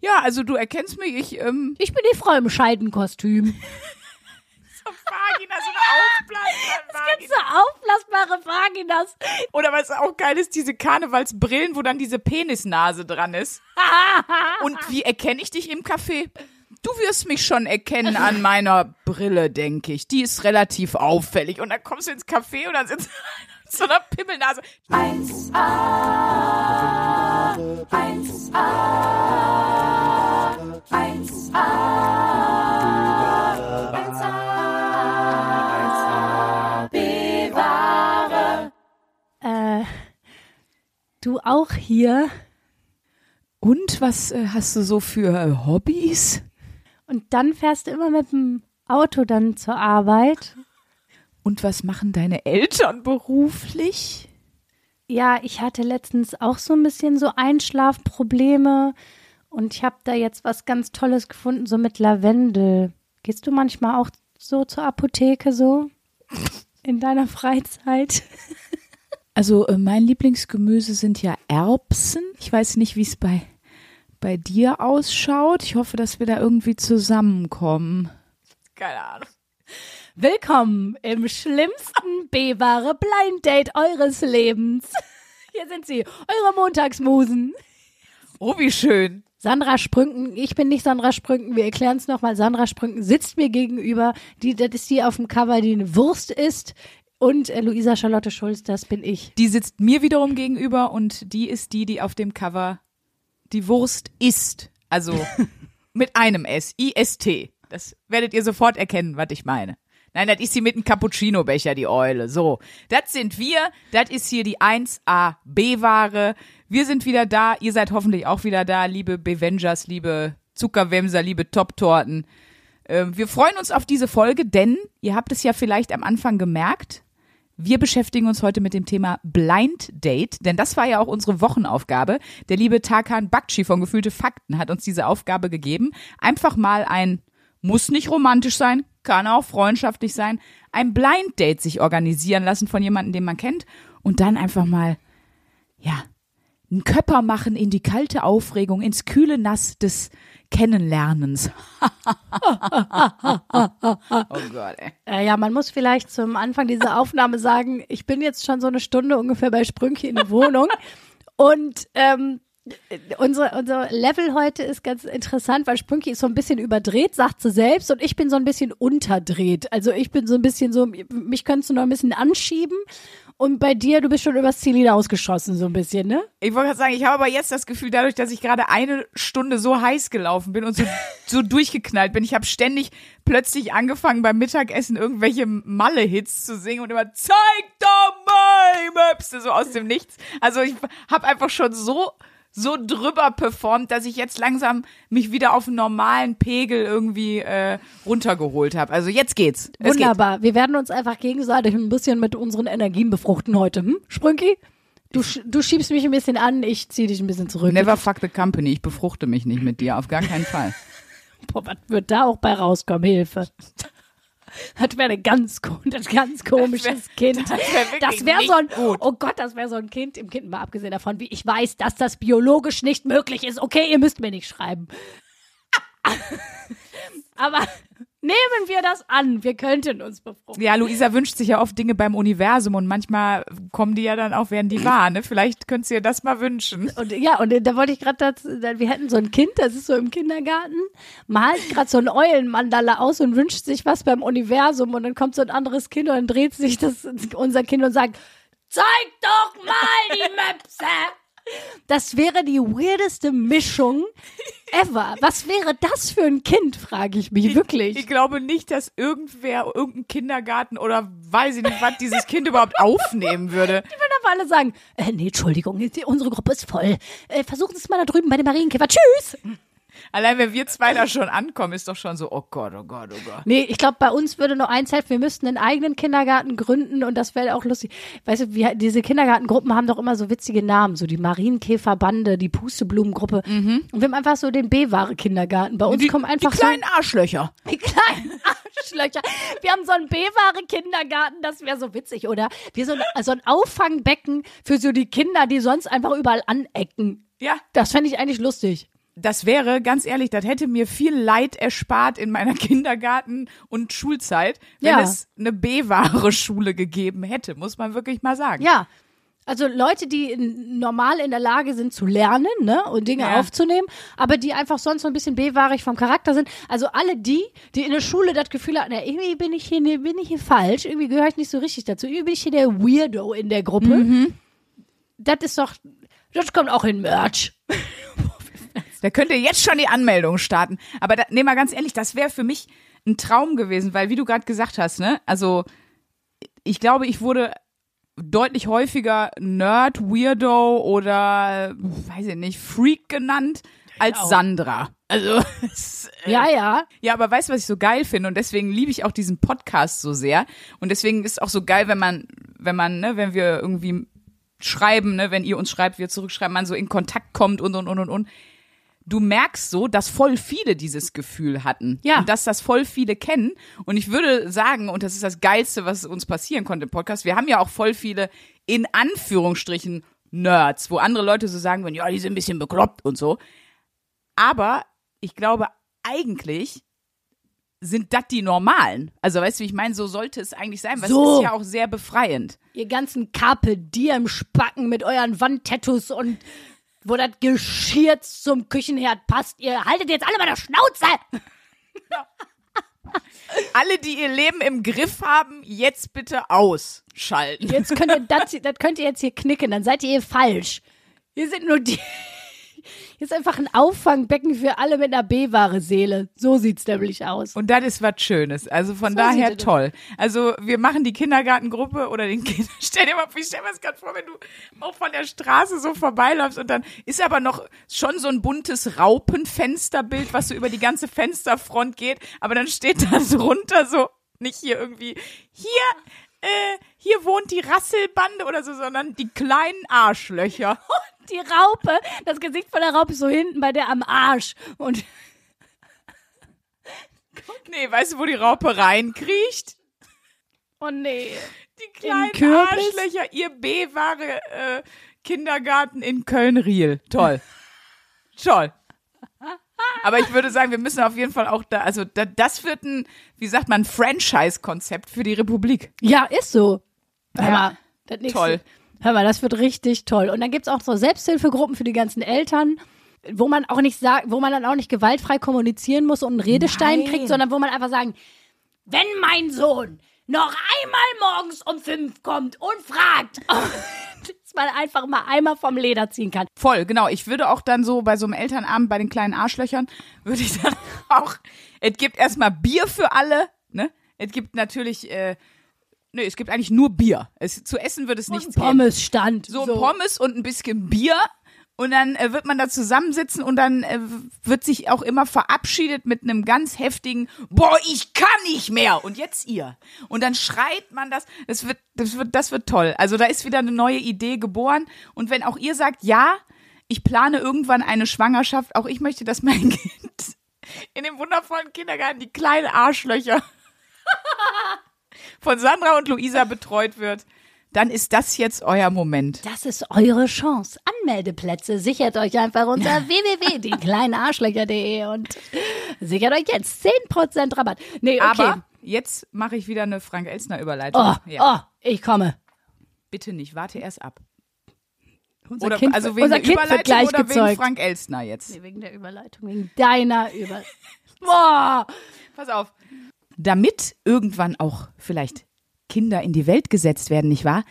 Ja, also du erkennst mich, ich, ähm, Ich bin die Frau im Scheidenkostüm. Vagina, so eine aufblasbare Gibt's so aufblasbare Vaginas? Oder was auch geil ist, diese Karnevalsbrillen, wo dann diese Penisnase dran ist. Und wie erkenne ich dich im Café? Du wirst mich schon erkennen an meiner Brille, denke ich. Die ist relativ auffällig. Und dann kommst du ins Café und dann sitzt du mit so einer Pimmelnase. 1a, 1a, 1a, 1a, bewahre. Äh, du auch hier? Und was äh, hast du so für äh, Hobbys? Und dann fährst du immer mit dem Auto dann zur Arbeit. Und was machen deine Eltern beruflich? Ja, ich hatte letztens auch so ein bisschen so Einschlafprobleme und ich habe da jetzt was ganz Tolles gefunden, so mit Lavendel. Gehst du manchmal auch so zur Apotheke so in deiner Freizeit? Also äh, mein Lieblingsgemüse sind ja Erbsen. Ich weiß nicht, wie es bei, bei dir ausschaut. Ich hoffe, dass wir da irgendwie zusammenkommen. Keine Ahnung. Willkommen im schlimmsten B-wahre Blind Date eures Lebens. Hier sind sie, eure Montagsmusen. Oh, wie schön. Sandra Sprünken, ich bin nicht Sandra Sprünken, wir erklären es nochmal. Sandra Sprünken sitzt mir gegenüber, die, das ist die auf dem Cover, die eine Wurst ist. Und äh, Luisa Charlotte Schulz, das bin ich. Die sitzt mir wiederum gegenüber und die ist die, die auf dem Cover die Wurst isst. Also mit einem S. I-S-T. Das werdet ihr sofort erkennen, was ich meine. Nein, das ist sie mit einem Cappuccino-Becher, die Eule. So, das sind wir. Das ist hier die 1A-B-Ware. Wir sind wieder da. Ihr seid hoffentlich auch wieder da, liebe Bevengers, liebe Zuckerwemser, liebe Top-Torten. Ähm, wir freuen uns auf diese Folge, denn ihr habt es ja vielleicht am Anfang gemerkt. Wir beschäftigen uns heute mit dem Thema Blind Date, denn das war ja auch unsere Wochenaufgabe. Der liebe Tarkan Bakci von Gefühlte Fakten hat uns diese Aufgabe gegeben. Einfach mal ein, muss nicht romantisch sein, kann auch freundschaftlich sein, ein Blind Date sich organisieren lassen von jemandem, den man kennt und dann einfach mal, ja, einen Köpper machen in die kalte Aufregung, ins kühle Nass des Kennenlernens. oh Gott, ey. Äh, ja, man muss vielleicht zum Anfang dieser Aufnahme sagen, ich bin jetzt schon so eine Stunde ungefähr bei Sprünki in der Wohnung und ähm, unsere, unser Level heute ist ganz interessant, weil Sprünki ist so ein bisschen überdreht, sagt sie selbst, und ich bin so ein bisschen unterdreht. Also ich bin so ein bisschen so, mich könntest du noch ein bisschen anschieben. Und bei dir, du bist schon übers Ziel hinausgeschossen, so ein bisschen, ne? Ich wollte gerade sagen, ich habe aber jetzt das Gefühl, dadurch, dass ich gerade eine Stunde so heiß gelaufen bin und so, so durchgeknallt bin, ich habe ständig plötzlich angefangen beim Mittagessen irgendwelche Malle-Hits zu singen und immer zeig doch mal, Möpse, so aus dem Nichts. Also ich habe einfach schon so so drüber performt, dass ich jetzt langsam mich wieder auf einen normalen Pegel irgendwie äh, runtergeholt habe. Also jetzt geht's. Es Wunderbar. Wir werden uns einfach gegenseitig ein bisschen mit unseren Energien befruchten heute. Hm? Sprünki? Du, du schiebst mich ein bisschen an, ich zieh dich ein bisschen zurück. Geht. Never fuck the company. Ich befruchte mich nicht mit dir, auf gar keinen Fall. Boah, was wird da auch bei rauskommen? Hilfe. Das wäre ein ganz, ganz komisches Kind. das wär wirklich Das wäre so ein, gut. oh Gott, das wäre so ein Kind im Kind, mal abgesehen davon, wie ich weiß, dass das biologisch nicht möglich ist. Okay, ihr müsst mir nicht schreiben. Aber nehmen wir das an, wir könnten uns befruchten. Ja, Luisa wünscht sich ja oft Dinge beim Universum und manchmal kommen die ja dann auch, werden die wahr. Ne? Vielleicht könntest du dir das mal wünschen. Und ja, und da wollte ich gerade dazu, wir hätten so ein Kind, das ist so im Kindergarten, malt gerade so ein Eulenmandala aus und wünscht sich was beim Universum und dann kommt so ein anderes Kind und dann dreht sich das unser Kind und sagt, zeig doch mal die Möpse. Das wäre die weirdeste Mischung ever. Was wäre das für ein Kind, frage ich mich wirklich. Ich glaube nicht, dass irgendwer, irgendein Kindergarten oder weiß ich nicht, was dieses Kind überhaupt aufnehmen würde. Die würden aber alle sagen, äh, nee, Entschuldigung, unsere Gruppe ist voll. Äh, versuchen Sie es mal da drüben bei den Marienkäfer. Tschüss. Allein wenn wir zwei da schon ankommen, ist doch schon so, oh Gott, oh Gott, oh Gott. Nee, ich glaube, bei uns würde nur eins helfen. Wir müssten einen eigenen Kindergarten gründen und das wäre auch lustig. Weißt du, wir, diese Kindergartengruppen haben doch immer so witzige Namen, so die Marienkäferbande, die Pusteblumengruppe. Und wir haben einfach so den B-Ware-Kindergarten. Bei uns Die, kommen einfach die kleinen Arschlöcher. so die kleinen Arschlöcher. Wir haben so einen B-Ware-Kindergarten, das wäre so witzig, oder? Wir so ein, so ein Auffangbecken für so die Kinder, die sonst einfach überall anecken. Ja, Das fände ich eigentlich lustig. Das wäre, ganz ehrlich, das hätte mir viel Leid erspart in meiner Kindergarten- und Schulzeit, wenn Ja. es eine B-Ware-Schule gegeben hätte, muss man wirklich mal sagen. Ja. Also Leute, die in, normal in der Lage sind zu lernen ne, und Dinge Ja. aufzunehmen, aber die einfach sonst so ein bisschen bewahrig vom Charakter sind. Also alle die, die in der Schule das Gefühl hatten, na, irgendwie bin ich hier, bin ich hier falsch, irgendwie gehöre ich nicht so richtig dazu, irgendwie bin ich hier der Weirdo in der Gruppe. Mhm. Das ist doch, das kommt auch in Merch. Da könnt ihr jetzt schon die Anmeldung starten. Aber da, nee, mal ganz ehrlich, das wäre für mich ein Traum gewesen, weil wie du gerade gesagt hast, ne, also ich glaube, ich wurde deutlich häufiger Nerd, Weirdo oder weiß ich nicht, Freak genannt als Sandra. Also es, äh, Ja, ja. ja, aber weißt du, was ich so geil finde? Und deswegen liebe ich auch diesen Podcast so sehr. Und deswegen ist es auch so geil, wenn man, wenn man, ne, wenn wir irgendwie schreiben, ne, wenn ihr uns schreibt, wir zurückschreiben, man so in Kontakt kommt und und und und und. Du merkst so, dass voll viele dieses Gefühl hatten. Ja. Und dass das voll viele kennen. Und ich würde sagen, und das ist das Geilste, was uns passieren konnte im Podcast, wir haben ja auch voll viele, in Anführungsstrichen, Nerds, wo andere Leute so sagen würden, ja, die sind ein bisschen bekloppt und so. Aber ich glaube, eigentlich sind das die Normalen. Also weißt du, wie ich meine, so sollte es eigentlich sein, weil So. es ist ja auch sehr befreiend. Ihr ganzen Carpe Diem Spacken mit euren Wandtattoos und wo das Geschirr zum Küchenherd passt. Ihr haltet jetzt alle mal der Schnauze. Alle, die ihr Leben im Griff haben, jetzt bitte ausschalten. Jetzt könnt ihr das, das könnt ihr jetzt hier knicken, dann seid ihr hier falsch. Hier sind nur die. Ist einfach ein Auffangbecken für alle mit einer B-wahre Seele. So sieht's nämlich aus. Und das ist was Schönes. Also von So daher toll. Also wir machen die Kindergartengruppe oder den Kinder. Stell dir mal, ich stell mir das gerade vor, wenn du auch von der Straße so vorbeiläufst und dann ist aber noch schon so ein buntes Raupenfensterbild, was so über die ganze Fensterfront geht. Aber dann steht da drunter so, nicht hier irgendwie, hier, äh, hier wohnt die Rasselbande oder so, sondern die kleinen Arschlöcher. Die Raupe, das Gesicht von der Raupe ist so hinten bei der am Arsch. Und Nee, weißt du, wo die Raupe reinkriecht? oh nee. Die kleinen? Arschlöcher, ihr B-wahre äh, Kindergarten in Köln-Riel. Toll. Toll. Aber ich würde sagen, wir müssen auf jeden Fall auch da, also da, das wird ein, wie sagt man, Franchise-Konzept für die Republik. Ja, ist so. Ja. mal, das nächste- Toll. Hör mal, das wird richtig toll. Und dann gibt's auch so Selbsthilfegruppen für die ganzen Eltern, wo man auch nicht sagt, wo man dann auch nicht gewaltfray kommunizieren muss und einen Redestein Nein. kriegt, sondern wo man einfach sagen, wenn mein Sohn noch einmal morgens um fünf kommt und fragt, dass man einfach mal einmal vom Leder ziehen kann. Voll, genau. Ich würde auch dann so bei so einem Elternabend bei den kleinen Arschlöchern, würde ich dann auch, es gibt erstmal Bier für alle, ne? Es gibt natürlich, äh, ne, es gibt eigentlich nur Bier. Es, zu essen wird es nichts geben. Pommesstand. so, Pommes und ein bisschen Bier. Und dann äh, wird man da zusammensitzen und dann äh, wird sich auch immer verabschiedet mit einem ganz heftigen Boah, ich kann nicht mehr. Und jetzt ihr. Und dann schreit man das. Das wird, das wird, das wird toll. Also da ist wieder eine neue Idee geboren. Und wenn auch ihr sagt, ja, ich plane irgendwann eine Schwangerschaft, auch ich möchte, dass mein Kind in dem wundervollen Kindergarten die kleinen Arschlöcher von Sandra und Luisa betreut wird, dann ist das jetzt euer Moment. Das ist eure Chance. Anmeldeplätze sichert euch einfach unter www.diekleinenarschlöcher.de und sichert euch jetzt 10% Rabatt. Nee, okay. Aber jetzt mache ich wieder eine Frank Elstner Überleitung. oh, ja. oh, ich komme. Bitte nicht, warte erst ab. Unser Oder Kind, also wegen unser der kind wird Überleitung gleich oder wegen gezeugt. Frank Elstner jetzt. Nee, wegen der Überleitung, wegen deiner Überleitung. Boah. Pass auf. Damit irgendwann auch vielleicht Kinder in die Welt gesetzt werden, nicht wahr?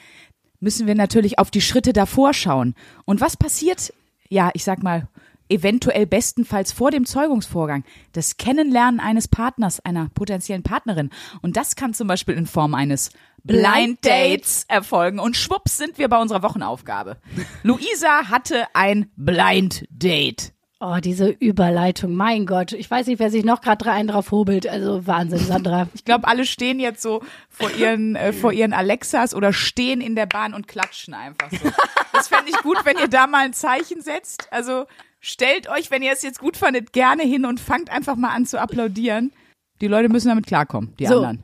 Müssen wir natürlich auf die Schritte davor schauen. Und was passiert? Ja, ich sag mal, eventuell bestenfalls vor dem Zeugungsvorgang. Das Kennenlernen eines Partners, einer potenziellen Partnerin. Und das kann zum Beispiel in Form eines Blind Dates erfolgen. Und schwupps sind wir bei unserer Wochenaufgabe. Luisa hatte ein Blind Date. Oh, diese Überleitung, mein Gott. Ich weiß nicht, wer sich noch gerade einen drauf hobelt. Also Wahnsinn, Sandra. Ich glaube, alle stehen jetzt so vor ihren, äh, vor ihren Alexas oder stehen in der Bahn und klatschen einfach so. Das fände ich gut, wenn ihr da mal ein Zeichen setzt. Also stellt euch, wenn ihr es jetzt gut fandet, gerne hin und fangt einfach mal an zu applaudieren. Die Leute müssen damit klarkommen, die So. anderen.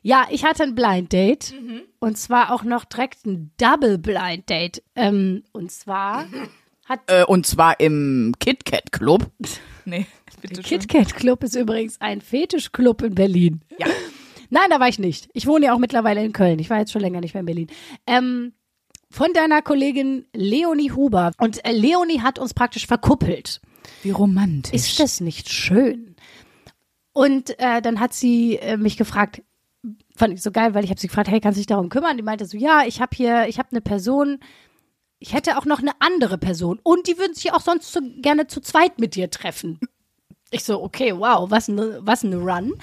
Ja, ich hatte ein Blind Date. Und zwar auch noch direkt ein Double Blind Date. Ähm, und zwar Äh, und zwar im KitKat Club. Nee, bitte schön. KitKat Club ist übrigens ein Fetischclub in Berlin. Ja. Nein, da war ich nicht. Ich wohne ja auch mittlerweile in Köln. Ich war jetzt schon länger nicht mehr in Berlin. Ähm, von deiner Kollegin Leonie Huber. Und äh, Leonie hat uns praktisch verkuppelt. Wie romantisch. Ist das nicht schön? Und äh, dann hat sie äh, mich gefragt, fand ich so geil, weil ich habe sie gefragt, hey, kannst du dich darum kümmern? Die meinte so, ja, ich habe hier, ich habe eine Person, ich hätte auch noch eine andere Person und die würden sich auch sonst so gerne zu zweit mit dir treffen. Ich so, okay, wow, was ein, was ein Run.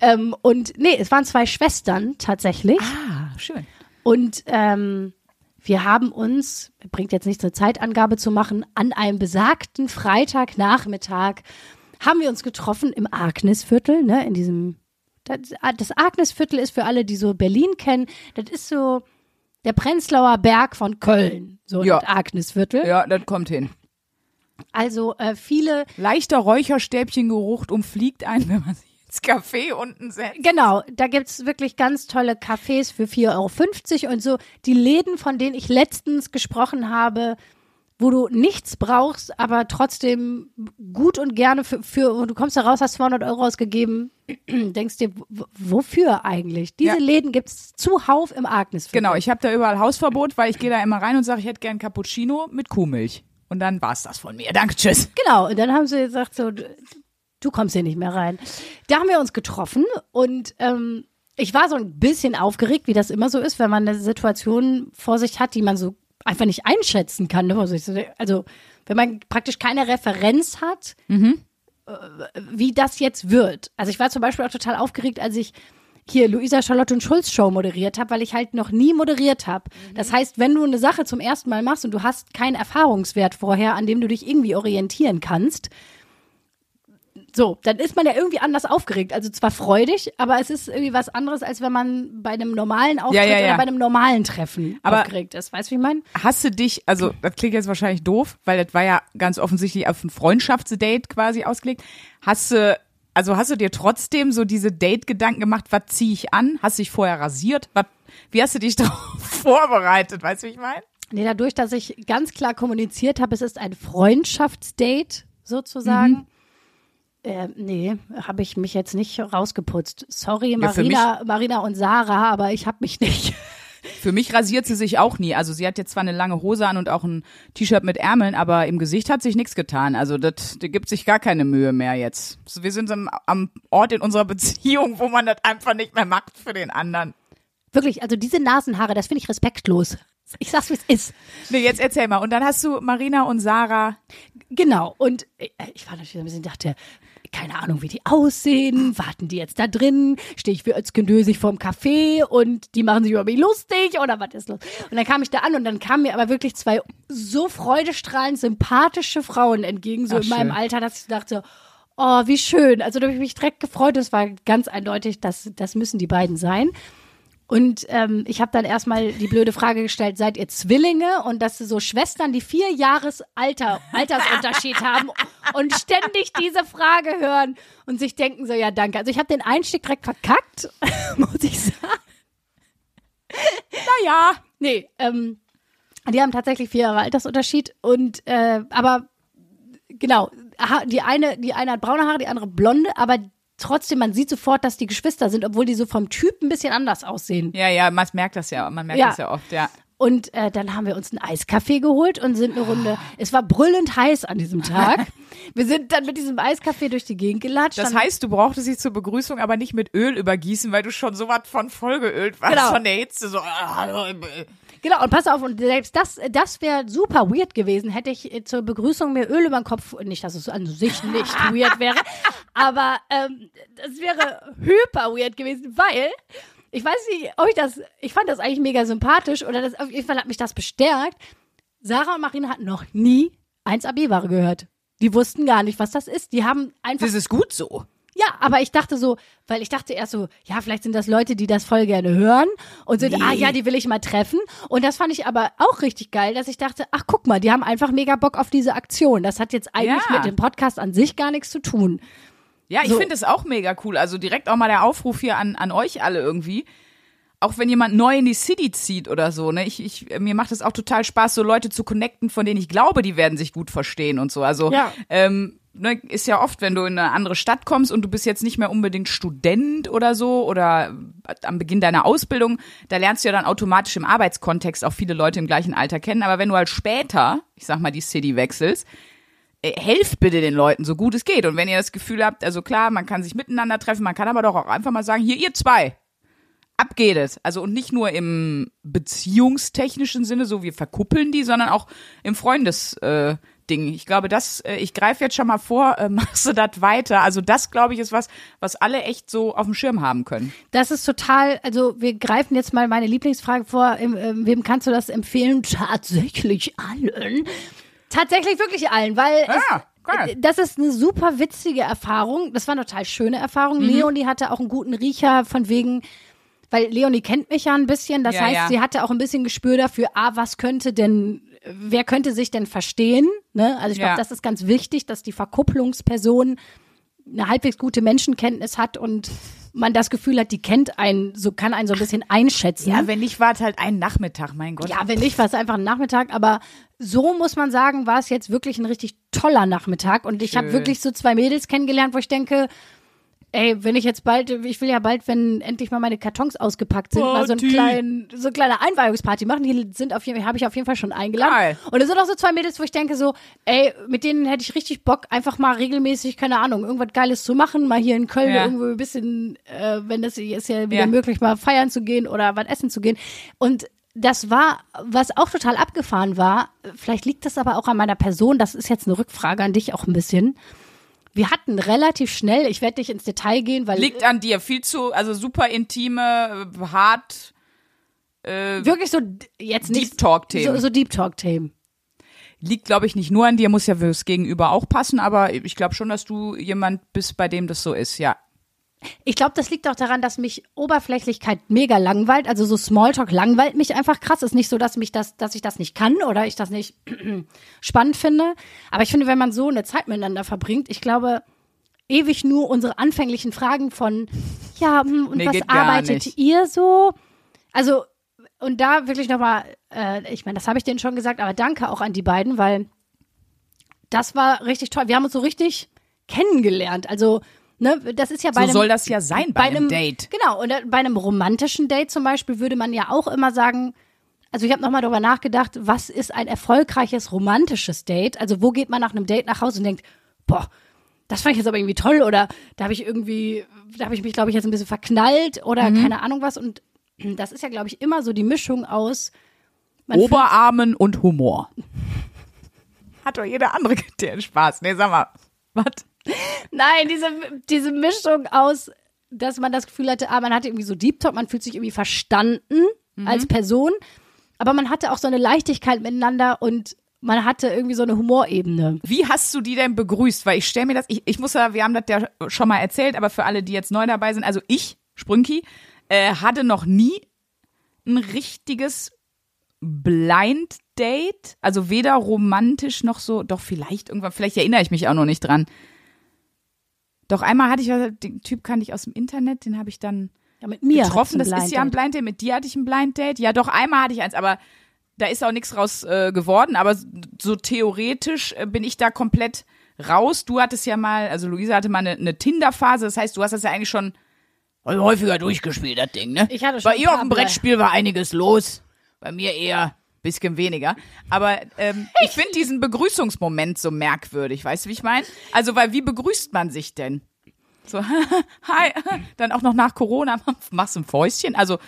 Ähm, und nee, es waren zwei Schwestern tatsächlich. ah, schön. Und ähm, wir haben uns, bringt jetzt nichts, eine Zeitangabe zu machen, an einem besagten Freitagnachmittag haben wir uns getroffen im Agnesviertel, ne, in diesem, das, das Agnesviertel ist für alle, die so Berlin kennen, das ist so der Prenzlauer Berg von Köln, so Ja. das Agnesviertel. Ja, das kommt hin. Also äh, viele, Leichter Räucherstäbchengeruch umfliegt einen, wenn man sich ins Café unten setzt. genau, da gibt's wirklich ganz tolle Cafés für 4,50 Euro und so. Die Läden, von denen ich letztens gesprochen habe, wo du nichts brauchst, aber trotzdem gut und gerne für, für du kommst da raus, hast 200 Euro ausgegeben, denkst dir, wofür eigentlich? Diese Ja. Läden gibt's zuhauf im Agnesviertel. Genau, ich habe da überall Hausverbot, weil ich gehe da immer rein und sage, ich hätte gern Cappuccino mit Kuhmilch. Und dann war's das von mir. Danke, tschüss. Genau, und dann haben sie gesagt, so, du, du kommst hier nicht mehr rein. Da haben wir uns getroffen und ähm, ich war so ein bisschen aufgeregt, wie das immer so ist, wenn man eine Situation vor sich hat, die man so einfach nicht einschätzen kann. Ne? Also wenn man praktisch keine Referenz hat, äh, wie das jetzt wird. Also ich war zum Beispiel auch total aufgeregt, als ich hier Luisa Charlotte und Schulz Show moderiert habe, weil ich halt noch nie moderiert habe. Das heißt, wenn du eine Sache zum ersten Mal machst und du hast keinen Erfahrungswert vorher, an dem du dich irgendwie orientieren kannst, so, dann ist man ja irgendwie anders aufgeregt. Also zwar freudig, aber es ist irgendwie was anderes, als wenn man bei einem normalen Auftritt Ja, ja, ja. oder bei einem normalen Treffen Aber- aufgeregt ist. Weißt du, wie ich meine? Hast du dich, also das klingt jetzt wahrscheinlich doof, weil das war ja ganz offensichtlich auf ein Freundschaftsdate quasi ausgelegt. Hast du, also hast du dir trotzdem so diese Date-Gedanken gemacht, was ziehe ich an? Hast du dich vorher rasiert? Was, wie hast du dich darauf vorbereitet? Weißt du, wie ich meine? Nee, dadurch, dass ich ganz klar kommuniziert habe, es ist ein Freundschaftsdate sozusagen. Mhm. Äh, nee, habe ich mich jetzt nicht rausgeputzt. Sorry, Ja, für Marina, Marina und Sarah, aber ich habe mich nicht. Für mich rasiert sie sich auch nie. Also sie hat jetzt zwar eine lange Hose an und auch ein T-Shirt mit Ärmeln, aber im Gesicht hat sich nichts getan. Also das, die gibt sich gar keine Mühe mehr jetzt. Wir sind am, am Ort in unserer Beziehung, wo man das einfach nicht mehr macht für den anderen. Wirklich, also diese Nasenhaare, das finde ich respektlos. Ich sag's, wie es ist. Nee, jetzt erzähl mal. Und dann hast du Marina und Sarah. Genau. Und äh, ich war natürlich ein bisschen, dachte, keine Ahnung, wie die aussehen. Warten die jetzt da drin? Stehe ich wie Özkendösig vorm Café und die machen sich über mich lustig oder was ist los? Und dann kam ich da an und dann kamen mir aber wirklich zwei so freudestrahlend sympathische Frauen entgegen, so Ach, in meinem schön. Alter, dass ich dachte, oh, wie schön. Also da habe ich mich direkt gefreut. Es war ganz eindeutig, dass das müssen die beiden sein. Und ähm, ich habe dann erstmal die blöde Frage gestellt, seid ihr Zwillinge? Und dass so Schwestern, die vier Jahres Alter, Altersunterschied haben und ständig diese Frage hören und sich denken so, ja danke. Also ich habe den Einstieg direkt verkackt, muss ich sagen. Naja. Nee, ähm, die haben tatsächlich vier Jahre Altersunterschied und äh, aber genau, die eine, die eine hat braune Haare, die andere blonde, aber trotzdem, man sieht sofort, dass die Geschwister sind, obwohl die so vom Typ ein bisschen anders aussehen. Ja, ja, man merkt das ja. Man merkt Ja. das ja oft, ja. Und äh, dann haben wir uns einen Eiskaffee geholt und sind eine Runde. Es war brüllend heiß an diesem Tag. wir sind dann mit diesem Eiskaffee durch die Gegend gelatscht. Das heißt, du brauchtest dich zur Begrüßung aber nicht mit Öl übergießen, weil du schon so was von vollgeölt warst Genau. von der Hitze. So, hallo, äh, Genau, und pass auf, und selbst das, das wäre super weird gewesen, hätte ich äh, zur Begrüßung mir Öl über den Kopf, nicht, dass es an sich nicht weird wäre, aber ähm, das wäre hyper weird gewesen, weil ich weiß nicht, ob ich das, ich fand das eigentlich mega sympathisch oder das, auf jeden Fall hat mich das bestärkt. Sarah und Marina hatten noch nie 1AB-Ware gehört. Die wussten gar nicht, was das ist. Die haben einfach das ist gut so. Ja, aber ich dachte so, weil ich dachte erst so, ja, vielleicht sind das Leute, die das voll gerne hören und sind, Nee. ah ja, die will ich mal treffen. Und das fand ich aber auch richtig geil, dass ich dachte, ach guck mal, die haben einfach mega Bock auf diese Aktion. Das hat jetzt eigentlich Ja. mit dem Podcast an sich gar nichts zu tun. Ja, ich So. finde es auch mega cool. Also direkt auch mal der Aufruf hier an, an euch alle irgendwie. auch wenn jemand neu in die City zieht oder so, ne, ich, ich, mir macht es auch total Spaß, so Leute zu connecten, von denen ich glaube, die werden sich gut verstehen und so. Also Ja. ähm, ne, ist ja oft, wenn du in eine andere Stadt kommst und du bist jetzt nicht mehr unbedingt Student oder so oder am Beginn deiner Ausbildung, da lernst du ja dann automatisch im Arbeitskontext auch viele Leute im gleichen Alter kennen. Aber wenn du halt später, ich sag mal, die City wechselst, äh, helft bitte den Leuten so gut es geht. Und wenn ihr das Gefühl habt, also klar, man kann sich miteinander treffen, man kann aber doch auch einfach mal sagen, hier, ihr zwei, ab geht es. Also und nicht nur im beziehungstechnischen Sinne, so wir verkuppeln die, sondern auch im Freundes äh, Ding. Ich glaube, das, äh, ich greife jetzt schon mal vor, äh, machst du das weiter. Also das, glaube ich, ist was, was alle echt so auf dem Schirm haben können. Das ist total, also wir greifen jetzt mal meine Lieblingsfrage vor. Im, ähm, wem kannst du das empfehlen? Tatsächlich allen. Tatsächlich wirklich allen, weil Ja, geil. es, das ist eine super witzige Erfahrung. Das war eine total schöne Erfahrung. Leonie hatte auch einen guten Riecher von wegen, weil Leonie kennt mich ja ein bisschen. Das Ja, heißt, ja. sie hatte auch ein bisschen Gespür dafür, ah, was könnte denn, wer könnte sich denn verstehen? Ne? Also ich glaube, Ja. das ist ganz wichtig, dass die Verkupplungsperson eine halbwegs gute Menschenkenntnis hat und man das Gefühl hat, die kennt einen, so kann einen so ein bisschen einschätzen. Ja, wenn nicht, war es halt ein Nachmittag, mein Gott. Ja, wenn nicht, war es einfach ein Nachmittag. Aber so muss man sagen, war es jetzt wirklich ein richtig toller Nachmittag. Und ich habe wirklich so zwei Mädels kennengelernt, wo ich denke, ey, wenn ich jetzt bald, ich will ja bald, wenn endlich mal meine Kartons ausgepackt sind, mal so einen Party. kleinen, so eine kleine Einweihungsparty machen. Die sind auf jeden Fall, habe ich auf jeden Fall schon eingeladen. Geil. Und es sind auch so zwei Mädels, wo ich denke so, ey, mit denen hätte ich richtig Bock, einfach mal regelmäßig, keine Ahnung, irgendwas Geiles zu machen, mal hier in Köln Ja. irgendwo ein bisschen, äh, wenn das ist ja wieder Ja. möglich, mal feiern zu gehen oder was essen zu gehen. Und das war, was auch total abgefahren war, vielleicht liegt das aber auch an meiner Person, das ist jetzt eine Rückfrage an dich auch ein bisschen. Wir hatten relativ schnell, ich werde nicht ins Detail gehen, weil Liegt an dir. Viel zu, also super intime, äh, hart, äh, wirklich so jetzt nicht Deep Talk-Themen. So, so Deep Talk Themen. liegt, glaube ich, nicht nur an dir, muss ja fürs Gegenüber auch passen, aber ich glaube schon, dass du jemand bist, bei dem das so ist, ja. Ich glaube, das liegt auch daran, dass mich Oberflächlichkeit mega langweilt. Also so Smalltalk langweilt mich einfach krass. Ist nicht so, dass mich das, dass ich das nicht kann oder ich das nicht spannend finde. Aber ich finde, wenn man so eine Zeit miteinander verbringt, ich glaube, ewig nur unsere anfänglichen Fragen von, ja, hm, und Nee, was arbeitet nicht. ihr so? Also, und da wirklich nochmal, äh, ich meine, das habe ich denen schon gesagt, aber danke auch an die beiden, weil das war richtig toll. Wir haben uns so richtig kennengelernt. Also, ne, das ist ja bei So einem, soll das ja sein bei, einem Date. Genau, und bei einem romantischen Date zum Beispiel würde man ja auch immer sagen, also ich habe nochmal darüber nachgedacht, was ist ein erfolgreiches romantisches Date? Also wo geht man nach einem Date nach Hause und denkt, boah, das fand ich jetzt aber irgendwie toll oder da habe ich irgendwie, da habe ich mich, glaube ich, jetzt ein bisschen verknallt oder Mhm. keine Ahnung was. Und das ist ja, glaube ich, immer so die Mischung aus man Oberarmen und Humor. Hat doch jeder andere den Spaß. Nee, sag mal. Was? Nein, diese, diese Mischung aus, dass man das Gefühl hatte, ah, man hatte irgendwie so Deep Talk, man fühlt sich irgendwie verstanden Mhm. als Person, aber man hatte auch so eine Leichtigkeit miteinander und man hatte irgendwie so eine Humorebene. Wie hast du die denn begrüßt? Weil ich stelle mir das, ich, ich muss ja, wir haben das ja schon mal erzählt, aber für alle, die jetzt neu dabei sind, also ich, Sprünki, äh, hatte noch nie ein richtiges Blind Date, also weder romantisch noch so, doch vielleicht irgendwann, vielleicht erinnere ich mich auch noch nicht dran. Doch einmal hatte ich, den Typ kannte ich aus dem Internet, den habe ich dann Ja, mit mir. getroffen. Das ist ja ein Blind Date. Mit dir hatte ich ein Blind Date. Ja, doch einmal hatte ich eins, aber da ist auch nichts raus äh, geworden. Aber so theoretisch äh, bin ich da komplett raus. Du hattest ja mal, also Luisa hatte mal eine, eine Tinder-Phase. Das heißt, du hast das ja eigentlich schon häufiger durchgespielt, das Ding, ne? Ich hatte schon Bei ihr auf dem Brettspiel war einiges los. Bei mir eher bisschen weniger. Aber ähm, ich finde diesen Begrüßungsmoment so merkwürdig. Weißt du, wie ich meine? Also, weil wie begrüßt man sich denn? So, hi, dann auch noch nach Corona, machst du ein Fäustchen? Also,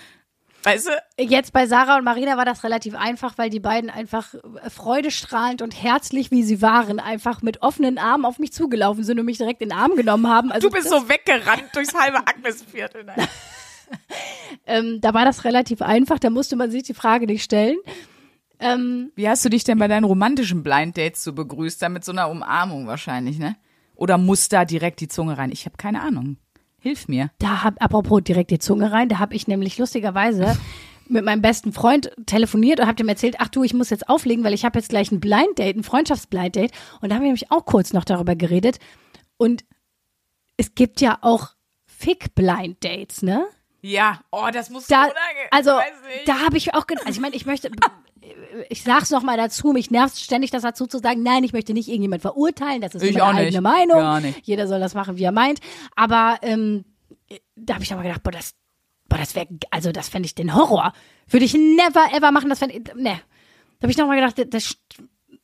weißt du, Jetzt bei Sarah und Marina war das relativ einfach, weil die beiden einfach äh, freudestrahlend und herzlich, wie sie waren, einfach mit offenen Armen auf mich zugelaufen sind und mich direkt in den Arm genommen haben. Also du bist so weggerannt durchs halbe Agnesviertel. Nein. ähm, da war das relativ einfach, da musste man sich die Frage nicht stellen. Ähm, Wie hast du dich denn bei deinen romantischen Blind Dates so begrüßt? Da mit so einer Umarmung wahrscheinlich, ne? Oder muss da direkt die Zunge rein? Ich habe keine Ahnung. Hilf mir. Da hab, apropos direkt die Zunge rein, da habe ich nämlich lustigerweise mit meinem besten Freund telefoniert und habe dem erzählt, ach du, ich muss jetzt auflegen, weil ich habe jetzt gleich ein Blind Date, ein Freundschaftsblind Date. Und da haben wir nämlich auch kurz noch darüber geredet. Und es gibt ja auch Fick-Blind Dates, ne? Ja, oh, das muss Da, unangenehm. also, weiß nicht. da habe ich auch, ge- also ich meine, ich möchte, ich sag's noch mal dazu, mich nervt ständig das dazu zu sagen, nein, ich möchte nicht irgendjemand verurteilen, das ist Ich meine eigene Meinung. Jeder soll das machen, wie er meint. Aber ähm, da habe ich aber gedacht, boah, das, boah, das wäre, also das fände ich den Horror. Würde ich never ever machen, das fände ich, ne. Da habe ich noch mal gedacht, das,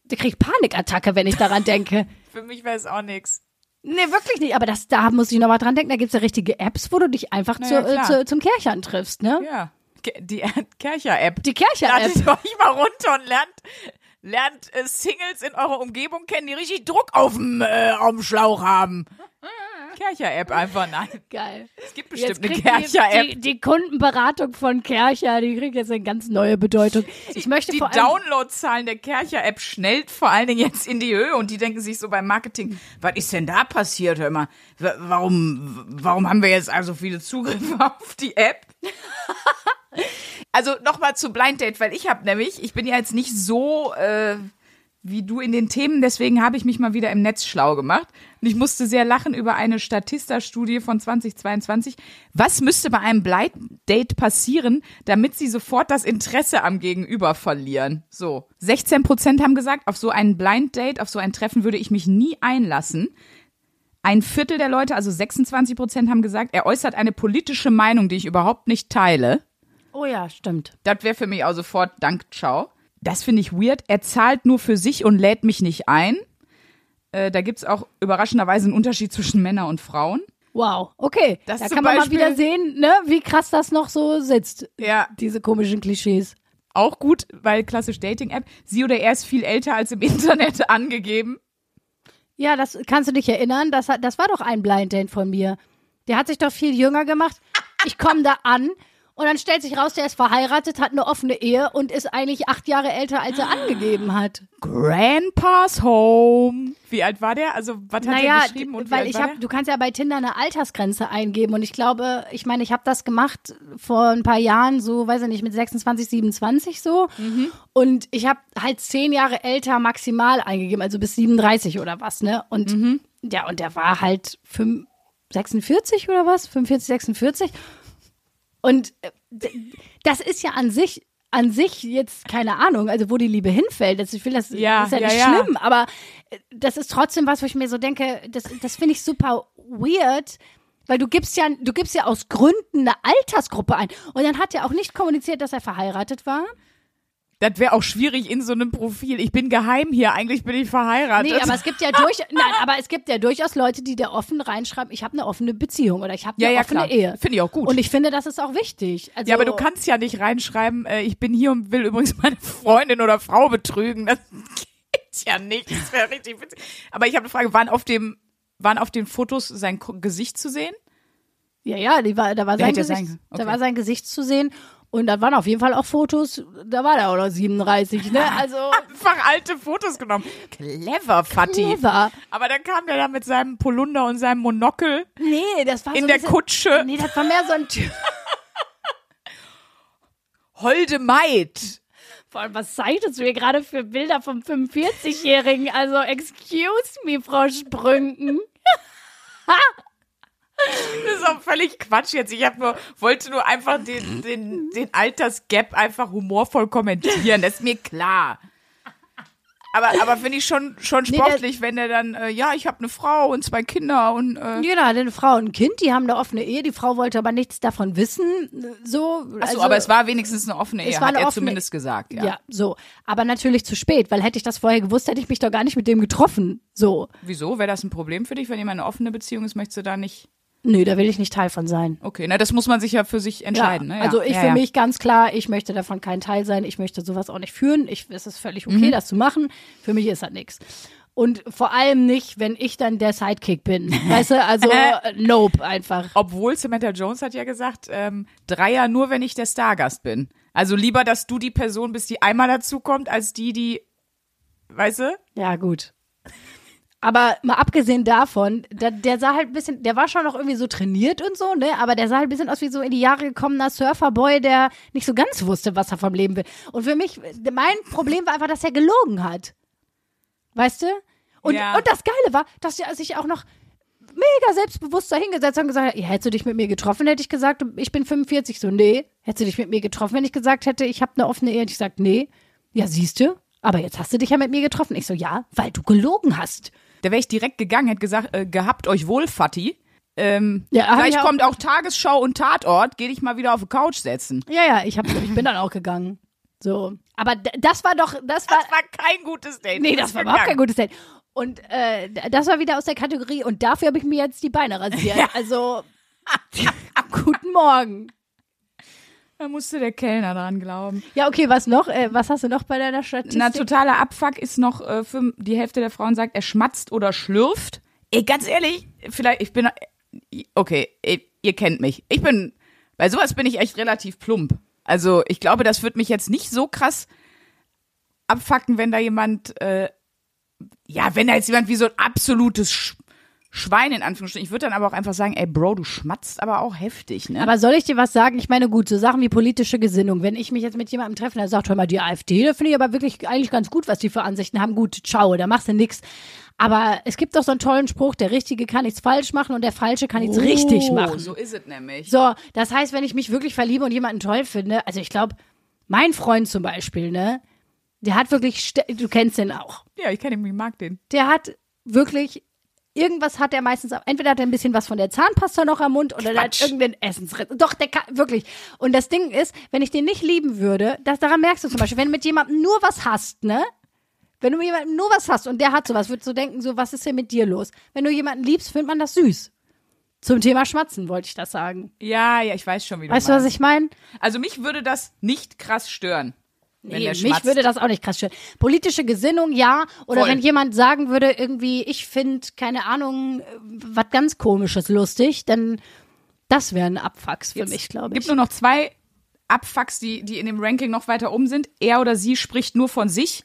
da krieg ich Panikattacke, wenn ich daran denke. Für mich wäre es auch nix. Nee, wirklich nicht. Aber das, da muss ich noch mal dran denken. Da gibt's ja richtige Apps, wo du dich einfach Na zu, äh, zu, zum Kerchern triffst, ne? Ja. Die Kercher-App. Die Kercher-App. Ladet euch mal runter und lernt, lernt äh, Singles in eurer Umgebung kennen, die richtig Druck auf dem, äh, auf dem Schlauch haben. Kercher-App einfach, nein. Geil. Es gibt bestimmt eine Kercher-App. Die, die, die Kundenberatung von Kercher, die kriegt jetzt eine ganz neue Bedeutung. Ich möchte Die vor allem, Downloadzahlen der Kercher-App schnellt vor allen Dingen jetzt in die Höhe und die denken sich so beim Marketing, was ist denn da passiert, hör mal? Wa- Warum, warum haben wir jetzt also viele Zugriffe auf die App? Also nochmal zu Blind Date, weil ich habe nämlich, ich bin ja jetzt nicht so äh, wie du in den Themen, deswegen habe ich mich mal wieder im Netz schlau gemacht. Und ich musste sehr lachen über eine Statista-Studie von 2022. Was müsste bei einem Blind Date passieren, damit sie sofort das Interesse am Gegenüber verlieren? So. 16 Prozent haben gesagt, auf so ein Blind Date, auf so ein Treffen würde ich mich nie einlassen. Ein Viertel der Leute, also 26 Prozent, haben gesagt, er äußert eine politische Meinung, die ich überhaupt nicht teile. oh ja, stimmt. Das wäre für mich auch sofort Dank, ciao. Das finde ich weird. Er zahlt nur für sich und lädt mich nicht ein. Äh, da gibt's auch überraschenderweise einen Unterschied zwischen Männern und Frauen. Wow, okay. Das da kann man Beispiel- mal wieder sehen, ne, wie krass das noch so sitzt. Ja. Diese komischen Klischees. Auch gut, weil klassisch Dating-App. Sie oder er ist viel älter als im Internet angegeben. Ja, das kannst du dich erinnern. Das, das war doch ein Blind Date von mir. Der hat sich doch viel jünger gemacht. Ich komme da an und dann stellt sich raus, der ist verheiratet, hat eine offene Ehe und ist eigentlich acht Jahre älter, als er angegeben hat. Grandpa's Home. Wie alt war der? Also, was hat Naja, er geschrieben und weil ich habe, du kannst ja bei Tinder eine Altersgrenze eingeben und ich glaube, ich meine, ich habe das gemacht vor ein paar Jahren, so, weiß ich nicht, mit 26, 27 so. Mhm. Und ich habe halt zehn Jahre älter maximal eingegeben, also bis 37 oder was, ne? Und Mhm. ja, und der war halt fünf, 46 oder was? 45, 46. Und äh, das ist ja an sich an sich jetzt keine Ahnung, also wo die Liebe hinfällt. Das, ich will das, Ja, ist ja, ja, nicht ja. schlimm, aber äh, das ist trotzdem was, wo ich mir so denke, das, das finde ich super weird. Weil du gibst ja, du gibst ja aus Gründen eine Altersgruppe ein. Und dann hat er auch nicht kommuniziert, dass er verheiratet war. Das wäre auch schwierig in so einem Profil. Ich bin geheim hier, eigentlich bin ich verheiratet. Nee, aber es gibt ja durch, nein, aber es gibt ja durchaus Leute, die da offen reinschreiben, ich habe eine offene Beziehung oder ich habe Ja, eine ja, offene klar. Ehe. Finde ich auch gut. Und ich finde, das ist auch wichtig. Also, ja, aber du kannst ja nicht reinschreiben, äh, ich bin hier und will übrigens meine Freundin oder Frau betrügen. Das geht ja nicht. Das wäre richtig witzig. Aber ich habe eine Frage, waren auf dem, waren auf den Fotos sein Gesicht zu sehen? Ja, ja, war, da war sein Gesicht, sein können? da Okay. war sein Gesicht zu sehen. Und da waren auf jeden Fall auch Fotos, da war der auch noch 37, ne? Also, Einfach alte Fotos genommen. Clever, Fatih. clever. Aber dann kam der da mit seinem Polunder und seinem Monokel Nee, das war so in ein der bisschen, Kutsche. Nee, das war mehr so ein Typ. Holde Maid. Vor allem, was zeigtest du mir gerade für Bilder vom 45-Jährigen? Also, excuse me, Frau Sprünken. Ist auch völlig Quatsch jetzt. Ich nur, wollte nur einfach den, den, den Altersgap einfach humorvoll kommentieren. Das ist mir klar. Aber, aber finde ich schon, schon Nee, sportlich, wenn der dann, äh, ja, ich habe eine Frau und zwei Kinder und äh, Genau, eine Frau und ein Kind, die haben eine offene Ehe. Die Frau wollte aber nichts davon wissen. So, Achso, also, aber es war wenigstens eine offene Ehe, war hat eine er zumindest gesagt, ja. Ja. so. Aber natürlich zu spät, weil hätte ich das vorher gewusst, hätte ich mich doch gar nicht mit dem getroffen. So. Wieso? Wäre das ein Problem für dich, wenn jemand eine offene Beziehung ist, möchtest du da nicht? Nö, da will ich nicht Teil von sein. Okay, na, das muss man sich ja für sich entscheiden, ja, ne? Ja. Also ich ja, für mich ganz klar, ich möchte davon kein Teil sein. Ich möchte sowas auch nicht führen. Ich, es ist völlig Mhm. okay, das zu machen. Für mich ist das nichts. Und vor allem nicht, wenn ich dann der Sidekick bin. Weißt du, also nope einfach. Obwohl Samantha Jones hat ja gesagt, ähm, Dreier nur, wenn ich der Stargast bin. Also lieber, dass du die Person bist, die einmal dazukommt, als die, die, weißt du? Ja, gut. Aber mal abgesehen davon, der, der sah halt ein bisschen, der war schon noch irgendwie so trainiert und so, ne? Aber der sah halt ein bisschen aus wie so in die Jahre gekommener Surferboy, der nicht so ganz wusste, was er vom Leben will. Und für mich, mein Problem war einfach, dass er gelogen hat. Weißt du? Und, Ja. und das Geile war, dass er sich auch noch mega selbstbewusst da hingesetzt und gesagt, ja, hättest du dich mit mir getroffen, hätte ich gesagt, ich bin 45. So, nee. Hättest du dich mit mir getroffen, wenn ich gesagt hätte, ich habe eine offene Ehe, hätte ich gesagt, nee. Ja, siehst du, aber jetzt hast du dich ja mit mir getroffen. Ich so, ja, weil du gelogen hast. Da wäre ich direkt gegangen, hätte gesagt, äh, gehabt euch wohl, Fatti. Ähm, Ja, gleich kommt auch Tagesschau und Tatort, geh dich mal wieder auf die Couch setzen. Ja, ja, ich, hab, ich bin dann auch gegangen. So. Aber das war doch, das war, Das war kein gutes Date. nee, das war überhaupt kein gegangen. gutes Date. Und äh, das war wieder aus der Kategorie und dafür habe ich mir jetzt die Beine rasiert. Ja. Also, guten Morgen. Da musste der Kellner dran glauben. Ja, okay, was noch? Äh, was hast du noch bei deiner Statistik? Na, totaler Abfuck ist noch, äh, für die Hälfte der Frauen sagt, er schmatzt oder schlürft. Ey, ganz ehrlich, vielleicht, ich bin, okay, ihr, ihr kennt mich. Ich bin, bei sowas bin ich echt relativ plump. Also, ich glaube, das wird mich jetzt nicht so krass abfucken, wenn da jemand, äh, ja, wenn da jetzt jemand wie so ein absolutes Schwein in Anführungsstrichen. Ich würde dann aber auch einfach sagen, ey, Bro, du schmatzt aber auch heftig, ne? Aber soll ich dir was sagen? Ich meine, gut, so Sachen wie politische Gesinnung. Wenn ich mich jetzt mit jemandem treffe, der sagt, hör mal, die AfD, da finde ich aber wirklich eigentlich ganz gut, was die für Ansichten haben. Gut, ciao, da machst du nix. Aber es gibt doch so einen tollen Spruch, der Richtige kann nichts falsch machen und der Falsche kann nichts richtig machen. Oh, So ist es nämlich. So, das heißt, wenn ich mich wirklich verliebe und jemanden toll finde, also ich glaube, mein Freund zum Beispiel, ne, der hat wirklich, du kennst den auch, Ja, ich kenne ihn, ich mag den. der hat wirklich, irgendwas hat er meistens, entweder hat er ein bisschen was von der Zahnpasta noch am Mund oder der hat irgendeinen Essensriss. Doch, der kann, wirklich. Und das Ding ist, wenn ich den nicht lieben würde, das, daran merkst du zum Beispiel, wenn du mit jemandem nur was hast, ne, wenn du mit jemandem nur was hast und der hat sowas, würdest du denken, so, was ist denn mit dir los? Wenn du jemanden liebst, findet man das süß. Zum Thema Schmatzen wollte ich das sagen. Ja, ja, ich weiß schon, wie du Weißt du, was ich meine? Also mich würde das nicht krass stören. Nee, mich schmatzt. würde das auch nicht krass stören. Politische Gesinnung, ja. Oder Voll. wenn jemand sagen würde, irgendwie, ich finde, keine Ahnung, was ganz komisches lustig, dann das wäre ein Abfucks für Jetzt mich, glaube gibt ich. nur noch zwei Abfucks, die, die in dem Ranking noch weiter oben sind. Er oder sie spricht nur von sich.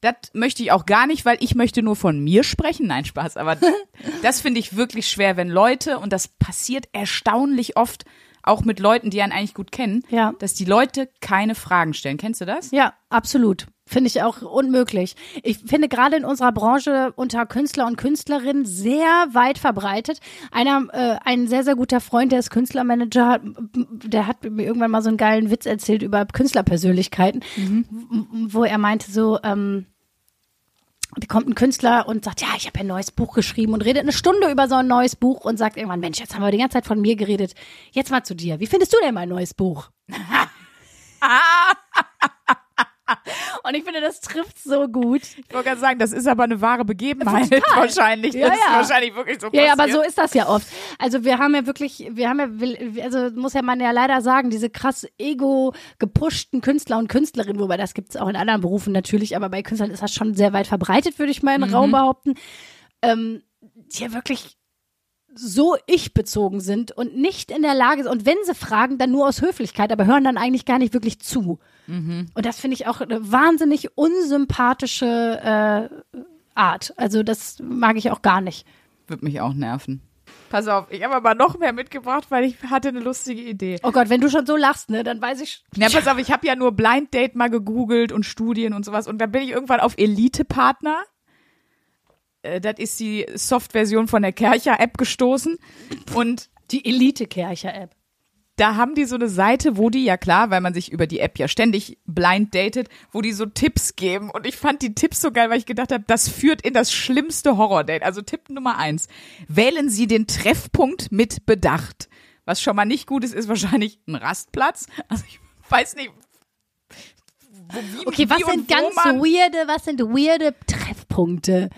Das möchte ich auch gar nicht, weil ich möchte nur von mir sprechen. Nein, Spaß. Aber das finde ich wirklich schwer, wenn Leute, und das passiert erstaunlich oft, auch mit Leuten, die einen eigentlich gut kennen, Ja. dass die Leute keine Fragen stellen. Kennst du das? Ja, absolut. Finde ich auch unmöglich. Ich finde gerade in unserer Branche unter Künstler und Künstlerinnen sehr weit verbreitet. Einer, äh, ein sehr, sehr guter Freund, der ist Künstlermanager, der hat mir irgendwann mal so einen geilen Witz erzählt über Künstlerpersönlichkeiten, w- wo er meinte so, ähm, kommt ein Künstler und sagt, ja, ich habe ein neues Buch geschrieben und redet eine Stunde über so ein neues Buch und sagt irgendwann, Mensch, jetzt haben wir die ganze Zeit von mir geredet. Jetzt mal zu dir. Wie findest du denn mein neues Buch? und ich finde, das trifft so gut. Ich wollte gerade sagen, das ist aber eine wahre Begebenheit Total. wahrscheinlich. Ja, das ja. ist wahrscheinlich wirklich so Ja, ja, passiert. aber so ist das ja oft. Also wir haben ja wirklich, wir haben ja, also muss ja man ja leider sagen, diese krass ego gepushten Künstler und Künstlerinnen, wobei das gibt's auch in anderen Berufen natürlich, aber bei Künstlern ist das schon sehr weit verbreitet, würde ich mal in den Raum behaupten, ähm, die ja wirklich so ich-bezogen sind und nicht in der Lage sind, und wenn sie fragen, dann nur aus Höflichkeit, aber hören dann eigentlich gar nicht wirklich zu. Und das finde ich auch eine wahnsinnig unsympathische äh, Art. Also das mag ich auch gar nicht. Wird mich auch nerven. Pass auf, ich habe aber noch mehr mitgebracht, weil ich hatte eine lustige Idee. Oh Gott, wenn du schon so lachst, ne, dann weiß ich. Ja, pass auf, ich habe ja nur Blind Date mal gegoogelt und Studien und sowas und da bin ich irgendwann auf Elite-Partner. Äh, Das ist die Soft-Version von der Kercher-App gestoßen und Die Elite-Kercher-App. Da haben die so eine Seite, wo die, ja klar, weil man sich über die App ja ständig blind datet, wo die so Tipps geben. Und ich fand die Tipps so geil, weil ich gedacht habe, das führt in das schlimmste Horror-Date. Also Tipp Nummer eins. Wählen Sie den Treffpunkt mit Bedacht. Was schon mal nicht gut ist, ist wahrscheinlich ein Rastplatz. Also ich weiß nicht. Wo, wie, Okay, was sind ganz weirde, was sind weirde Treffpunkte?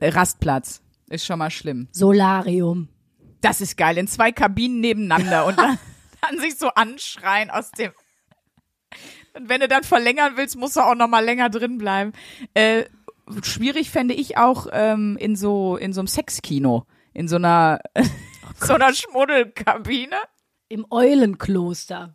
Rastplatz. Ist schon mal schlimm. Solarium. Das ist geil. In zwei Kabinen nebeneinander und dann, dann sich so anschreien aus dem. Und wenn du dann verlängern willst, musst du auch noch mal länger drin bleiben. Äh, schwierig fände ich auch ähm, in so in so einem Sexkino, in so einer so einer Schmuddelkabine. Im Eulenkloster.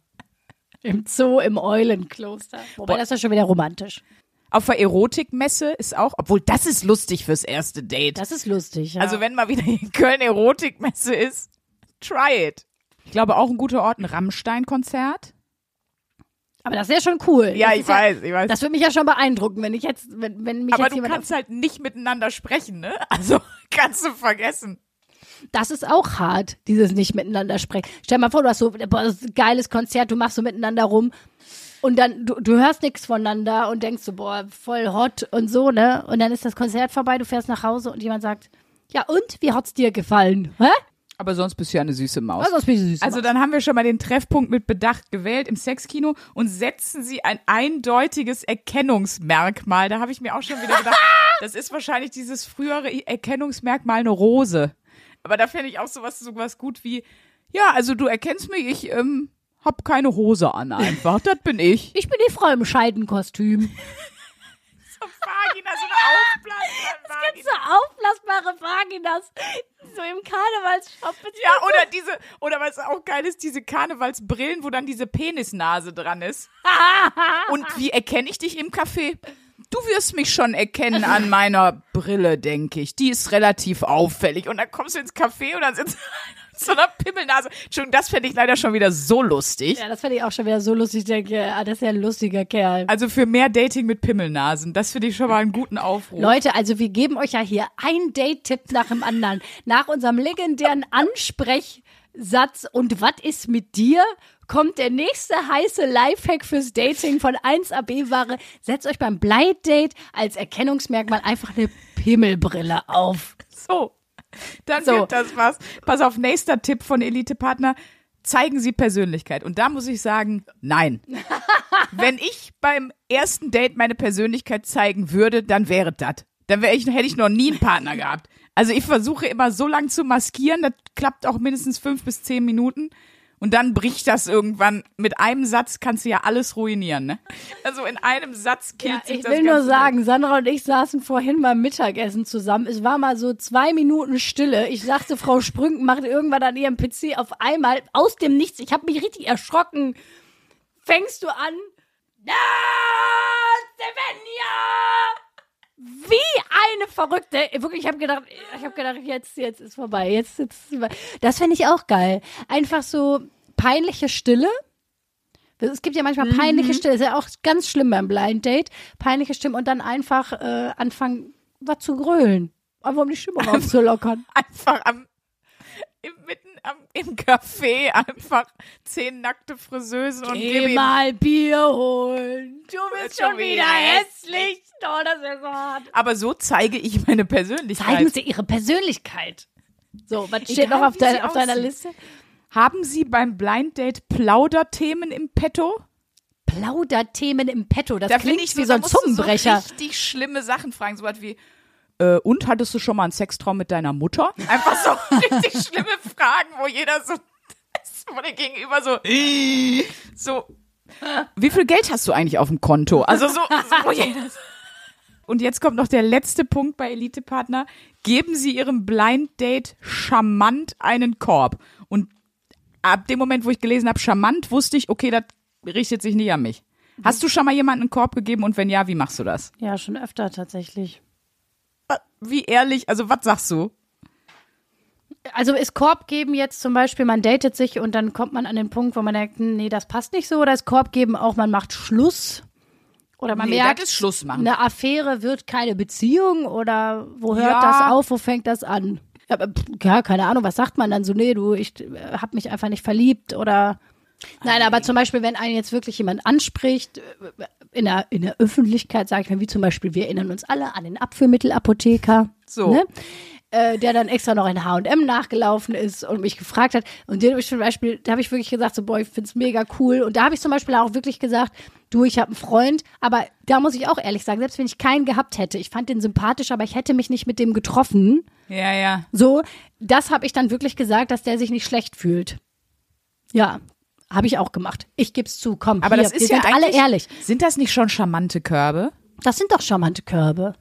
Im Zoo im Eulenkloster. Wobei Boah. das ist ja schon wieder romantisch. Auf der Erotikmesse ist auch, obwohl das ist lustig fürs erste Date. Das ist lustig. Ja. Also wenn mal wieder in Köln Erotikmesse ist, try it. Ich glaube auch ein guter Ort, ein Rammstein-Konzert. aber das wäre schon cool. Ja, das ich weiß, ich weiß. Das würde mich ja schon beeindrucken, wenn ich jetzt, wenn, wenn mich Aber jetzt du jemand kannst halt nicht miteinander sprechen, ne? Also kannst du vergessen. Das ist auch hart, dieses nicht miteinander sprechen. Stell dir mal vor, du hast so boah, ein geiles Konzert, du machst so miteinander rum und dann du, du hörst nichts voneinander und denkst so, boah, voll hot und so, ne? Und dann ist das Konzert vorbei, du fährst nach Hause und jemand sagt, ja und, wie hat's dir gefallen? Hä? Aber sonst bist du ja eine süße Maus. Was bist du süß? Also dann haben wir schon mal den Treffpunkt mit Bedacht gewählt im Sexkino und setzen Sie ein eindeutiges Erkennungsmerkmal. Da habe ich mir auch schon wieder gedacht, das ist wahrscheinlich dieses frühere Erkennungsmerkmal eine Rose. Aber da fände ich auch sowas, sowas gut wie, ja, also du erkennst mich, ich ähm, hab keine Hose an einfach. Das bin ich. ich bin die Frau im Scheidenkostüm. Vagina, so eine aufblasbare So aufblasbare Vaginas. So im Karnevalsshop. Ja, oder diese, oder was auch geil ist, diese Karnevalsbrillen, wo dann diese Penisnase dran ist. Und wie erkenne ich dich im Café? Du wirst mich schon erkennen an meiner Brille, denke ich. Die ist relativ auffällig. Und dann kommst du ins Café und dann sitzt mit so einer Pimmelnase. Entschuldigung, das fände ich leider schon wieder so lustig. Ja, das fand ich auch schon wieder so lustig. Ich denke, ah, das ist ja ein lustiger Kerl. Also für mehr Dating mit Pimmelnasen, das finde ich schon mal einen guten Aufruf. Leute, also wir geben euch ja hier ein Date-Tipp nach dem anderen. Nach unserem legendären Ansprechsatz und was ist mit dir? Kommt der nächste heiße Lifehack fürs Dating von 1AB-Ware. Setzt euch beim Blind Date als Erkennungsmerkmal einfach eine Pimmelbrille auf. So, dann So. wird das was. Pass auf, nächster Tipp von Elite Partner. Zeigen Sie Persönlichkeit. Und da muss ich sagen, nein. Wenn ich beim ersten Date meine Persönlichkeit zeigen würde, dann wäre das. Dann wäre ich, hätte ich noch nie einen Partner gehabt. Also ich versuche immer so lang zu maskieren, das klappt auch mindestens fünf bis zehn Minuten. Und dann bricht das irgendwann. Mit einem Satz kannst du ja alles ruinieren, ne? Also in einem Satz killt Ja, sich ich das will nur sagen, Sandra und ich saßen vorhin beim Mittagessen zusammen. Es war mal so zwei Minuten Stille. Ich sagte, Frau Sprünk macht irgendwann an ihrem PC auf einmal aus dem Nichts. Ich habe mich richtig erschrocken. Fängst du an? Na, Svenja! Wie eine Verrückte. Wirklich, ich habe gedacht, ich habe gedacht, jetzt, jetzt ist vorbei. Jetzt, jetzt ist vorbei. Das finde ich auch geil. Einfach so peinliche Stille. Es gibt ja manchmal peinliche Stille, ist ja auch ganz schlimm beim Blind Date. Peinliche Stimmen und dann einfach äh, anfangen, was zu grölen. Einfach um die Stimmung aufzulockern. einfach am im, mitten am, im Café einfach zehn nackte Friseusen und Geh mal Bier holen. Du bist Schon schon wieder hässlich. Oh, das wäre so hart. Aber so zeige ich meine Persönlichkeit. Zeigen Sie Ihre Persönlichkeit. So, was steht Egal, noch auf, wie dein, auf deiner. Liste? Haben Sie beim Blind Date Plauderthemen im Petto? Plauderthemen im Petto. Das Da klingt finde ich wie so, so da ein Zungenbrecher. So richtig schlimme Sachen fragen, so was wie äh, und hattest du schon mal einen Sextraum mit deiner Mutter? Einfach so richtig schlimme Fragen, wo jeder so wo der Gegenüber so so wie viel Geld hast du eigentlich auf dem Konto? Also so, so wo jeder so und jetzt kommt noch der letzte Punkt bei Elite Partner. Geben Sie Ihrem Blind Date charmant einen Korb. Und ab dem Moment, wo ich gelesen habe, charmant, wusste ich, okay, das richtet sich nicht an mich. Hast du schon mal jemanden einen Korb gegeben und wenn ja, wie machst du das? Ja, schon öfter tatsächlich. Wie ehrlich, also was sagst du? Also ist Korb geben jetzt zum Beispiel, man datet sich und dann kommt man an den Punkt, wo man denkt, nee, das passt nicht so. Oder ist Korb geben auch, man macht Schluss? Oder man Nee, merkt, das ist Schluss machen. eine Affäre wird keine Beziehung? Oder wo hört Ja. das auf, wo fängt das an? Ja, keine Ahnung, was sagt man dann so? Nee, du, ich äh, hab mich einfach nicht verliebt oder. Nein, aber zum Beispiel, wenn einen jetzt wirklich jemand anspricht, äh, in der, in der Öffentlichkeit, sage ich mal, wie zum Beispiel, wir erinnern uns alle an den Abführmittelapotheker. So. Ne? Äh, der dann extra noch in H&M nachgelaufen ist und mich gefragt hat. Und den habe ich zum Beispiel, da habe ich wirklich gesagt, so, boah, ich find's mega cool. Und da habe ich zum Beispiel auch wirklich gesagt, du, ich habe einen Freund, aber da muss ich auch ehrlich sagen, selbst wenn ich keinen gehabt hätte, ich fand den sympathisch, aber ich hätte mich nicht mit dem getroffen. Ja, ja. So, das habe ich dann wirklich gesagt, dass der sich nicht schlecht fühlt. Ja, habe ich auch gemacht. Ich geb's zu, komm, Aber hier, das ist wir ja sind alle ehrlich. Sind das nicht schon charmante Körbe? Das sind doch charmante Körbe.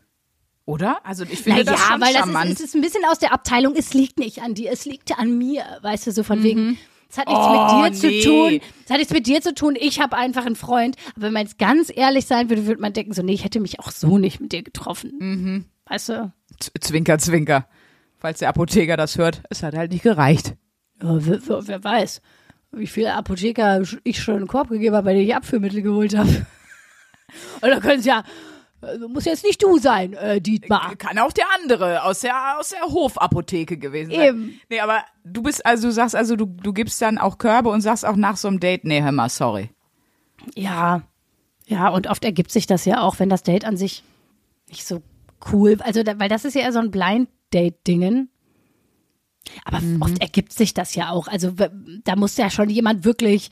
Oder? Also ich finde Naja, das schon weil das charmant. ist, es ist ein bisschen aus der Abteilung, es liegt nicht an dir, es liegt an mir, weißt du, so von wegen. Es hat nichts Oh, mit dir nee. zu tun. Es hat nichts mit dir zu tun. Ich habe einfach einen Freund. Aber wenn man jetzt ganz ehrlich sein würde, würde man denken, so, nee, ich hätte mich auch so nicht mit dir getroffen. Mhm. Weißt du? Z- Zwinker, zwinker. Falls der Apotheker das hört, es hat halt nicht gereicht. Ja, wer, wer, wer weiß, wie viele Apotheker ich schon einen Korb gegeben habe, denen ich Abführmittel geholt habe. Und da können sie ja, Äh, muss jetzt nicht du sein, äh, Dietmar. Kann auch der andere aus der, aus der Hofapotheke gewesen sein. Eben. Nee, aber du bist, also du sagst, also du, du gibst dann auch Körbe und sagst auch nach so einem Date, nee, hör mal, sorry. Ja, ja, und oft ergibt sich das ja auch, wenn das Date an sich nicht so cool, also weil das ist ja eher so ein Blind-Date-Dingen. Aber oft ergibt sich das ja auch. Also da muss ja schon jemand wirklich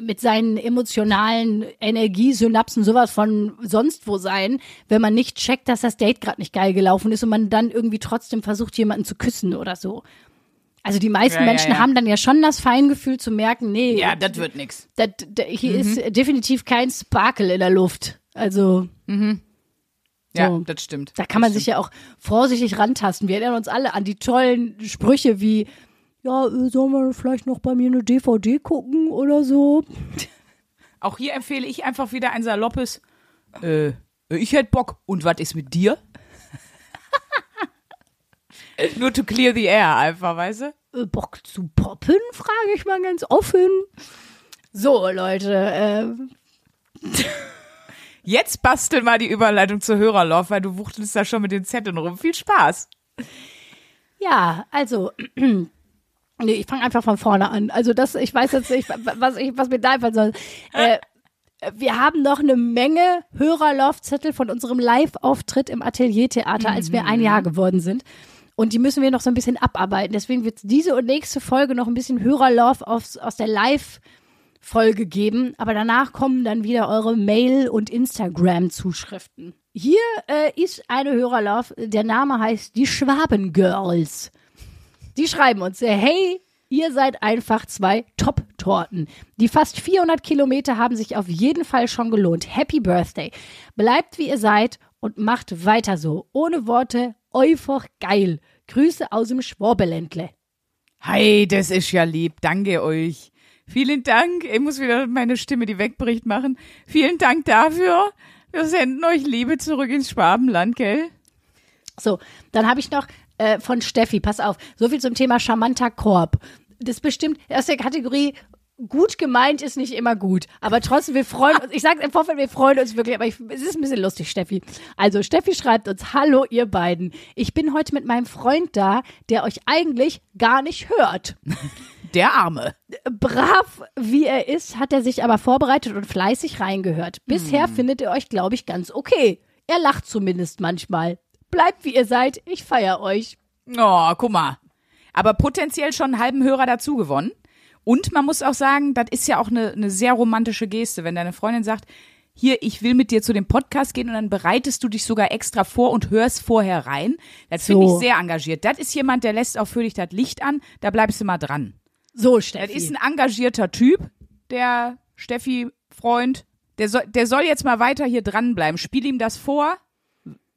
mit seinen emotionalen Energiesynapsen sowas von sonst wo sein, wenn man nicht checkt, dass das Date gerade nicht geil gelaufen ist und man dann irgendwie trotzdem versucht, jemanden zu küssen oder so. Also die meisten Ja, Menschen ja. haben dann ja schon das Feingefühl zu merken, nee, Ja, das wird nix. da, hier ist definitiv kein Sparkle in der Luft. Also Ja, So. das stimmt. da kann man sich ja auch vorsichtig rantasten. Wir erinnern uns alle an die tollen Sprüche wie, ja, äh, sollen wir vielleicht noch bei mir eine DVD gucken oder so? Auch hier empfehle ich einfach wieder ein saloppes, äh, ich hätte Bock. Und was ist mit dir? Nur to clear the air einfach, weißt du? Äh, Bock zu poppen, frage ich mal ganz offen. So, Leute, äh, Jetzt bastel mal die Überleitung zur Hörerlauf, weil du wuchtelst da schon mit den Zetteln rum. Viel Spaß. Ja, also, nee, ich fange einfach von vorne an. Also das, ich weiß jetzt nicht, was, ich, was mir da einfallen soll. Äh, wir haben noch eine Menge Hörerlaufzettel von unserem Live-Auftritt im Ateliertheater, als wir ein Jahr geworden sind. Und die müssen wir noch so ein bisschen abarbeiten. Deswegen wird diese und nächste Folge noch ein bisschen Hörerlauf aus, aus der Live-Folge geben. Aber danach kommen dann wieder eure Mail- und Instagram-Zuschriften. Hier äh, ist eine Hörerlauf. Der Name heißt die Schwabengirls. Die schreiben uns, äh, hey, ihr seid einfach zwei Top-Torten. Die fast 400 Kilometer haben sich auf jeden Fall schon gelohnt. Happy Birthday. Bleibt wie ihr seid und macht weiter so. Ohne Worte, einfach geil. Grüße aus dem Schwabeländle. Hi, das ist ja lieb. Danke euch. Vielen Dank. Ich muss wieder meine Stimme, die wegbricht, machen. Vielen Dank dafür. Wir senden euch Liebe zurück ins Schwabenland, gell? So, dann habe ich noch äh, von Steffi, pass auf, so viel zum Thema charmanter Korb. Das ist bestimmt aus der Kategorie gut gemeint ist nicht immer gut, aber trotzdem, wir freuen uns, ich sage im Vorfeld, wir freuen uns wirklich, aber ich, es ist ein bisschen lustig, Steffi. Also, Steffi schreibt uns, hallo ihr beiden, ich bin heute mit meinem Freund da, der euch eigentlich gar nicht hört. Der Arme. Brav wie er ist, hat er sich aber vorbereitet und fleißig reingehört. Bisher findet er euch, glaube ich, ganz okay. Er lacht zumindest manchmal. Bleibt wie ihr seid, ich feier euch. Oh, guck mal. Aber potenziell schon einen halben Hörer dazu gewonnen. Und man muss auch sagen, das ist ja auch eine, eine sehr romantische Geste, wenn deine Freundin sagt, hier, ich will mit dir zu dem Podcast gehen und dann bereitest du dich sogar extra vor und hörst vorher rein. Das finde So. ich sehr engagiert. Das ist jemand, der lässt auch für dich das Licht an, da bleibst du mal dran. So, Das Steffi. ist ein engagierter Typ, der Steffi-Freund. Der soll, der soll jetzt mal weiter hier dranbleiben. Spiel ihm das vor.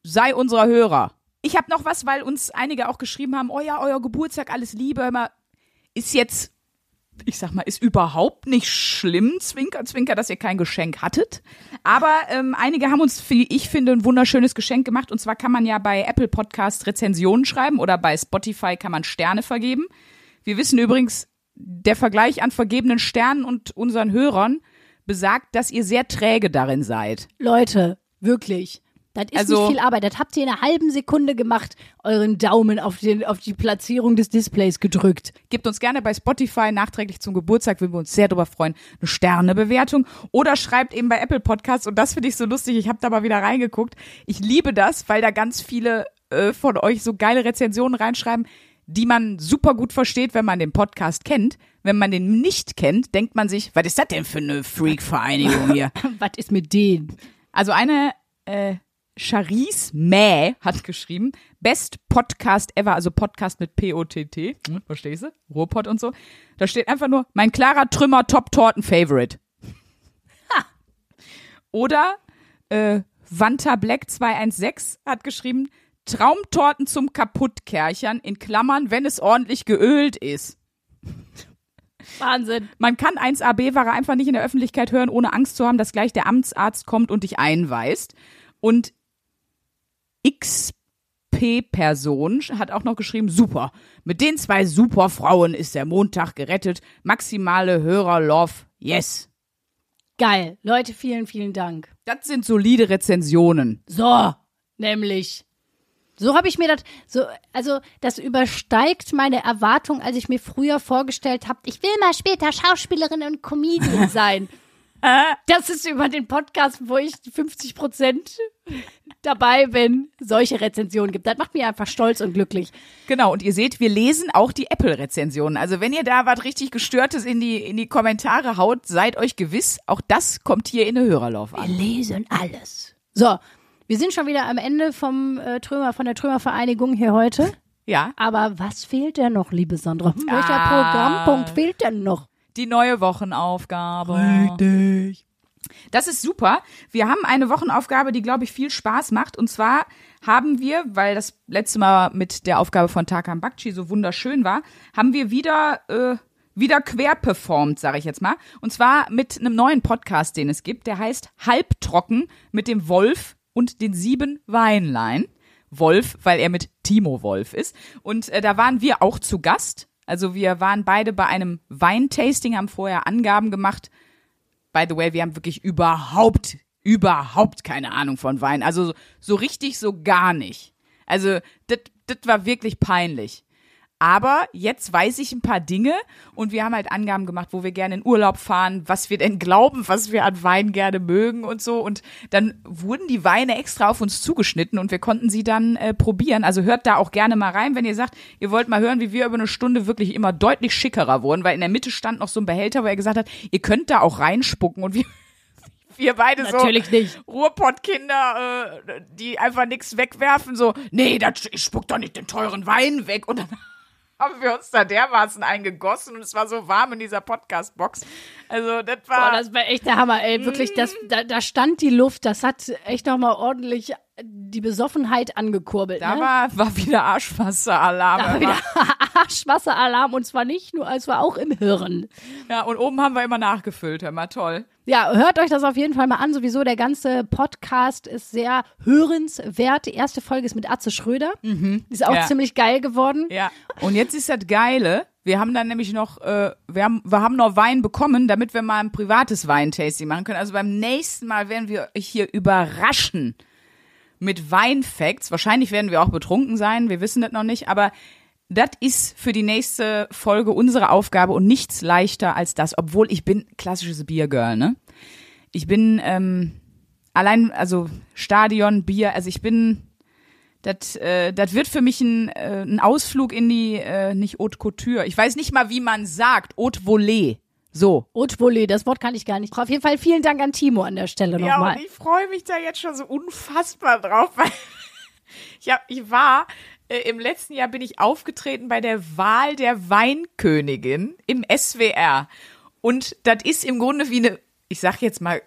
Sei unser Hörer. Ich habe noch was, weil uns einige auch geschrieben haben, oh ja, euer Geburtstag, alles Liebe, mal, ist jetzt, ich sag mal, ist überhaupt nicht schlimm, Zwinker, Zwinker, dass ihr kein Geschenk hattet. Aber ähm, einige haben uns, wie ich finde, ein wunderschönes Geschenk gemacht. Und zwar kann man ja bei Apple Podcast Rezensionen schreiben oder bei Spotify kann man Sterne vergeben. Wir wissen übrigens, der Vergleich an vergebenen Sternen und unseren Hörern besagt, dass ihr sehr träge darin seid. Leute, wirklich. Das ist Also- nicht viel Arbeit. Das habt ihr in einer halben Sekunde gemacht, euren Daumen auf, den, auf die Platzierung des Displays gedrückt. Gebt uns gerne bei Spotify nachträglich zum Geburtstag, würden wir uns sehr darüber freuen, eine Sternebewertung. Oder schreibt eben bei Apple Podcasts, und das finde ich so lustig, ich habe da mal wieder reingeguckt. Ich liebe das, weil da ganz viele äh, von euch so geile Rezensionen reinschreiben, die man super gut versteht, wenn man den Podcast kennt. Wenn man den nicht kennt, denkt man sich, was ist das denn für eine Freak-Vereinigung hier? Was ist mit denen? Also eine äh, Charisse Mäh hat geschrieben, Best Podcast ever, also Podcast mit P-O-T-T, hm, verstehst du? Ruhrpott und so. Da steht einfach nur, mein klarer Trümmer Top Torten Favorite. Ha. Oder äh, Wanta Black 216 hat geschrieben, Traumtorten zum Kaputtkerchern, in Klammern, wenn es ordentlich geölt ist. Wahnsinn. Man kann 1AB-Ware einfach nicht in der Öffentlichkeit hören, ohne Angst zu haben, dass gleich der Amtsarzt kommt und dich einweist. Und XP-Person hat auch noch geschrieben, super. Mit den zwei super Frauen ist der Montag gerettet. Maximale Hörer-Love, yes. Geil. Leute, vielen, vielen Dank. Das sind solide Rezensionen. So, nämlich. So habe ich mir das, so, also das übersteigt meine Erwartung, als ich mir früher vorgestellt habe, ich will mal später Schauspielerin und Comedian sein. Das ist über den Podcast, wo ich 50 Prozent dabei bin, solche Rezensionen gibt. Das macht mich einfach stolz und glücklich. Genau, und ihr seht, wir lesen auch die Apple-Rezensionen. Also wenn ihr da was richtig Gestörtes in die, in die Kommentare haut, seid euch gewiss, auch das kommt hier in den Hörerlauf Wir an. lesen alles. So, wir sind schon wieder am Ende vom äh, Trümmer, von der Trümmervereinigung hier heute. Ja, Aber was fehlt denn noch, liebe Sandra? Welcher Ah. Programmpunkt fehlt denn noch? die neue Wochenaufgabe. Richtig. Das ist super. Wir haben eine Wochenaufgabe, die, glaube ich, viel Spaß macht. Und zwar haben wir, weil das letzte Mal mit der Aufgabe von Tarkan Bakci so wunderschön war, haben wir wieder, äh, wieder quer performt, sage ich jetzt mal. Und zwar mit einem neuen Podcast, den es gibt. Der heißt Halbtrocken mit dem Wolf und den sieben Weinlein. Wolf, weil er mit Timo Wolf ist. Und äh, da waren wir auch zu Gast. Also wir waren beide bei einem Weintasting, haben vorher Angaben gemacht. By the way, wir haben wirklich überhaupt, überhaupt keine Ahnung von Wein. Also so, richtig so gar nicht. Also das war wirklich peinlich. Aber jetzt weiß ich ein paar Dinge und wir haben halt Angaben gemacht, wo wir gerne in Urlaub fahren, was wir denn glauben, was wir an Wein gerne mögen und so. Und dann wurden die Weine extra auf uns zugeschnitten und wir konnten sie dann äh, probieren. Also hört da auch gerne mal rein, wenn ihr sagt, ihr wollt mal hören, wie wir über eine Stunde wirklich immer deutlich schickerer wurden, weil in der Mitte stand noch so ein Behälter, wo er gesagt hat, ihr könnt da auch reinspucken und wir wir beide Natürlich so nicht. Ruhrpottkinder, äh, die einfach nichts wegwerfen, so, nee, das, ich spuck doch nicht den teuren Wein weg. Und dann haben wir uns da dermaßen eingegossen und es war so warm in dieser Podcast-Box. Also, das war. Boah, das war echt der Hammer, ey. Wirklich, das, da, da stand die Luft. Das hat echt nochmal ordentlich die Besoffenheit angekurbelt. da ne? war, war wieder Arschwasseralarm. Da war wieder Arschwasseralarm und zwar nicht nur, es war auch im Hirn. Ja, und oben haben wir immer nachgefüllt, hör mal toll. Ja, hört euch das auf jeden Fall mal an. Sowieso, der ganze Podcast ist sehr hörenswert. Die erste Folge ist mit Atze Schröder. Die ist auch Ja. ziemlich geil geworden. Ja. Und jetzt ist das Geile. Wir haben dann nämlich noch, äh, wir haben, wir haben noch Wein bekommen, damit wir mal ein privates Weintasting machen können. Also beim nächsten Mal werden wir euch hier überraschen mit Weinfacts. Wahrscheinlich werden wir auch betrunken sein. Wir wissen das noch nicht, aber das ist für die nächste Folge unsere Aufgabe und nichts leichter als das, obwohl ich bin klassisches Biergirl, ne? Ich bin ähm, allein, also Stadion, Bier, also ich bin, das äh, das wird für mich ein, äh, ein Ausflug in die, äh, nicht Haute Couture. Ich weiß nicht mal, wie man sagt, Haute Volée. So. Volée, das Wort kann ich gar nicht. Auf jeden Fall vielen Dank an Timo an der Stelle Ja, nochmal. und ich freue mich da jetzt schon so unfassbar drauf, weil ich, hab, ich war, äh, im letzten Jahr bin ich aufgetreten bei der Wahl der Weinkönigin im SWR. Und das ist im Grunde wie eine, ich sag jetzt mal,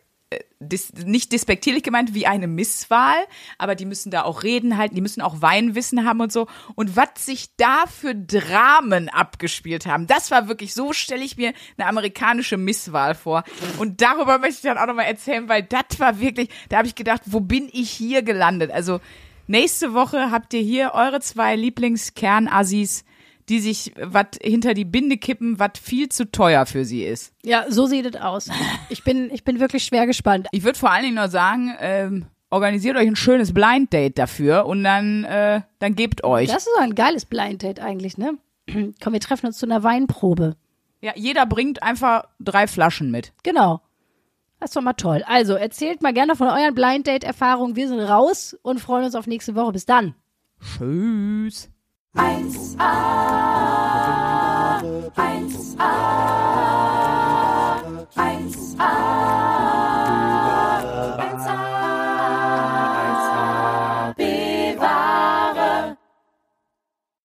dis, nicht despektierlich gemeint, wie eine Misswahl, aber die müssen da auch reden halten, die müssen auch Weinwissen haben und so. Und was sich da für Dramen abgespielt haben, das war wirklich, so stelle ich mir eine amerikanische Misswahl vor. Und darüber möchte ich dann auch nochmal erzählen, weil das war wirklich, da habe ich gedacht, wo bin ich hier gelandet? Also nächste Woche habt ihr hier eure zwei Lieblingskernassis, die sich was hinter die Binde kippen, was viel zu teuer für sie ist. Ja, so sieht es aus. Ich bin, ich bin wirklich schwer gespannt. Ich würde vor allen Dingen nur sagen, ähm, organisiert euch ein schönes Blind Date dafür und dann, äh, dann gebt euch. Das ist ein geiles Blind Date eigentlich, ne? Komm, wir treffen uns zu einer Weinprobe. ja, jeder bringt einfach drei Flaschen mit. Genau. Das ist doch mal toll. Also, erzählt mal gerne von euren Blind Date Erfahrungen. Wir sind raus und freuen uns auf nächste Woche. Bis dann. Tschüss. 1a, 1a, 1a.